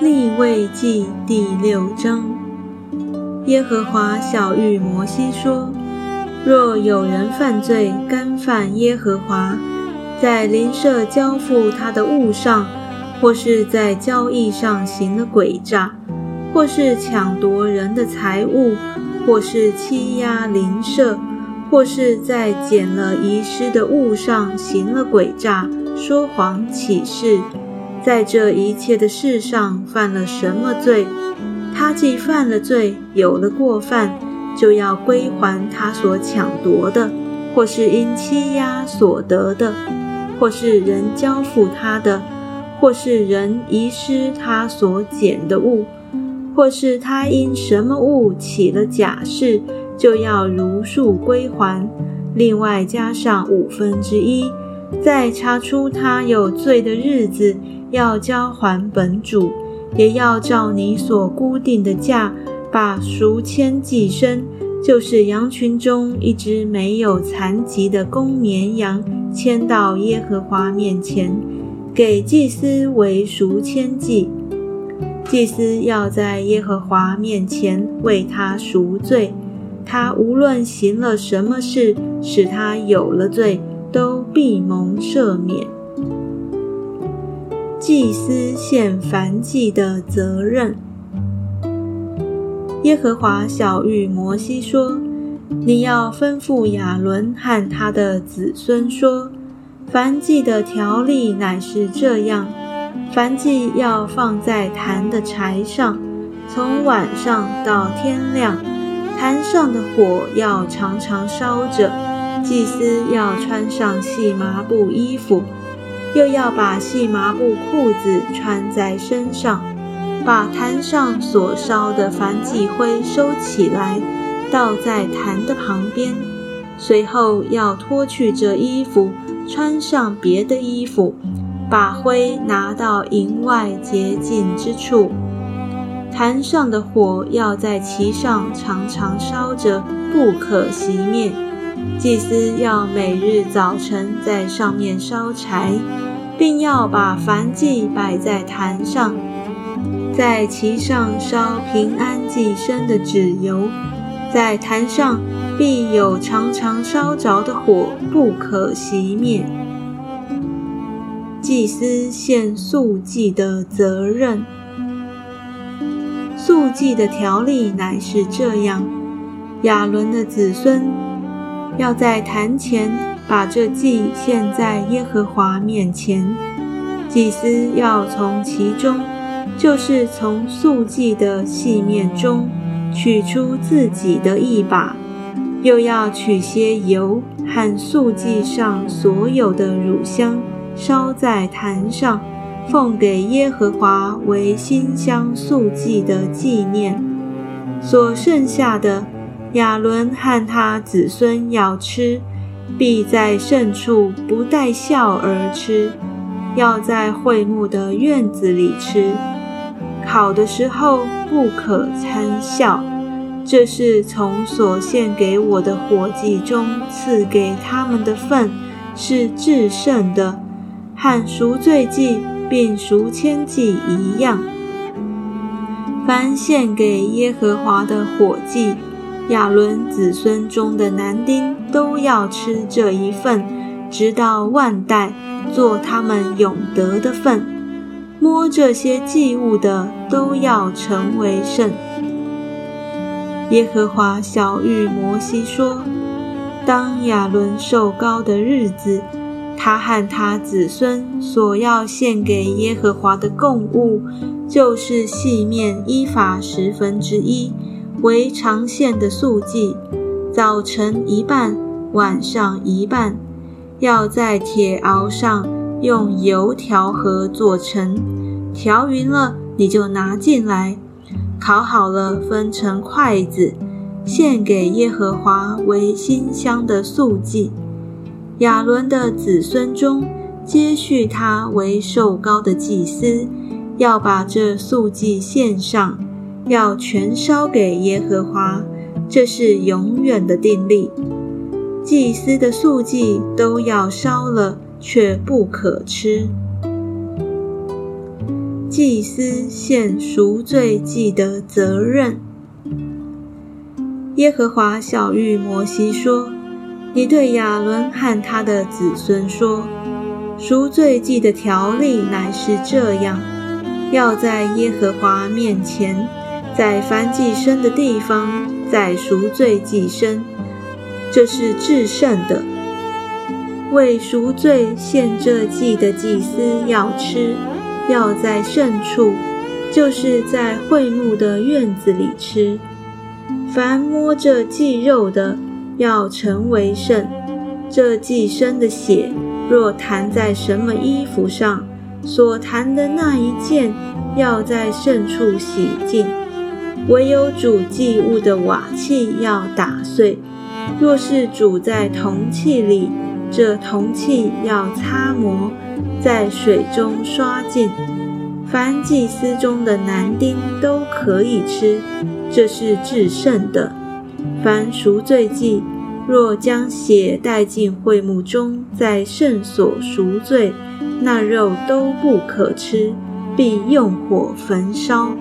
立位记第六章，耶和华小谕摩西说：若有人犯罪，干犯耶和华，在邻舍交付他的物上，或是在交易上行了诡诈，或是抢夺人的财物，或是欺压邻舍，或是在捡了遗失的物上行了诡诈，说谎起誓。在这一切的事上犯了什么罪？他既犯了罪，有了过犯，就要归还他所抢夺的，或是因欺压所得的，或是人交付他的，或是人遗失他所捡的物，或是他因什么物起了假誓，就要如数归还，另外加上五分之一，在查出他有罪的日子。要交还本主，也要照你所固定的价，把赎千寄生，就是羊群中一只没有残疾的公绵羊，牵到耶和华面前，给祭司为赎千祭。祭司要在耶和华面前为他赎罪，他无论行了什么事，使他有了罪，都必蒙赦免。祭司献燔祭的责任。耶和华小谕摩西说：“你要吩咐亚伦和他的子孙说，燔祭的条例乃是这样：燔祭要放在坛的柴上，从晚上到天亮，坛上的火要常常烧着。祭司要穿上细麻布衣服。”又要把细麻布裤子穿在身上，把坛上所烧的燔祭灰收起来，倒在坛的旁边。随后要脱去这衣服，穿上别的衣服，把灰拿到营外洁净之处。坛上的火要在其上常常烧着，不可熄灭。祭司要每日早晨在上面烧柴，并要把燔祭摆在坛上，在其上烧平安祭生的纸油，在坛上必有常常烧着的火，不可熄灭。祭司献素祭的责任，素祭的条例乃是这样：亚伦的子孙。要在坛前把这祭献在耶和华面前，祭司要从其中，就是从素祭的细面中取出自己的一把，又要取些油和素祭上所有的乳香，烧在坛上，奉给耶和华为馨香素祭的纪念。所剩下的。亚伦和他子孙要吃，必在圣处不带笑而吃，要在会幕的院子里吃。烤的时候不可参笑。这是从所献给我的火祭中赐给他们的份，是至圣的，和赎罪祭并赎千祭一样。凡献给耶和华的火祭。亚伦子孙中的男丁都要吃这一份，直到万代，做他们永得的份。摸这些祭物的都要成为圣。耶和华小谕摩西说：“当亚伦受高的日子，他和他子孙所要献给耶和华的供物，就是细面依法十分之一。”为长线的素祭，早晨一半，晚上一半，要在铁熬上用油调和做成，调匀了你就拿进来，烤好了分成筷子，献给耶和华为馨香的素祭。亚伦的子孙中接续他为受膏的祭司，要把这素祭献上。要全烧给耶和华，这是永远的定例。祭司的素祭都要烧了，却不可吃。祭司献赎罪祭的责任。耶和华小谕摩西说：“你对亚伦和他的子孙说，赎罪祭的条例乃是这样：要在耶和华面前，在凡祭生的地方，在赎罪祭生，这是至圣的。为赎罪献这祭的祭司要吃，要在圣处，就是在会幕的院子里吃。”凡摸着祭肉的，要成为圣。这祭生的血，若弹在什么衣服上，所弹的那一件，要在圣处洗净。唯有煮祭物的瓦器要打碎。若是煮在铜器里，这铜器要擦磨，在水中刷净。凡祭司中的男丁都可以吃。这是至圣的。凡赎罪祭，若将血带进会幕中，在圣所赎罪，那肉都不可吃，必用火焚烧。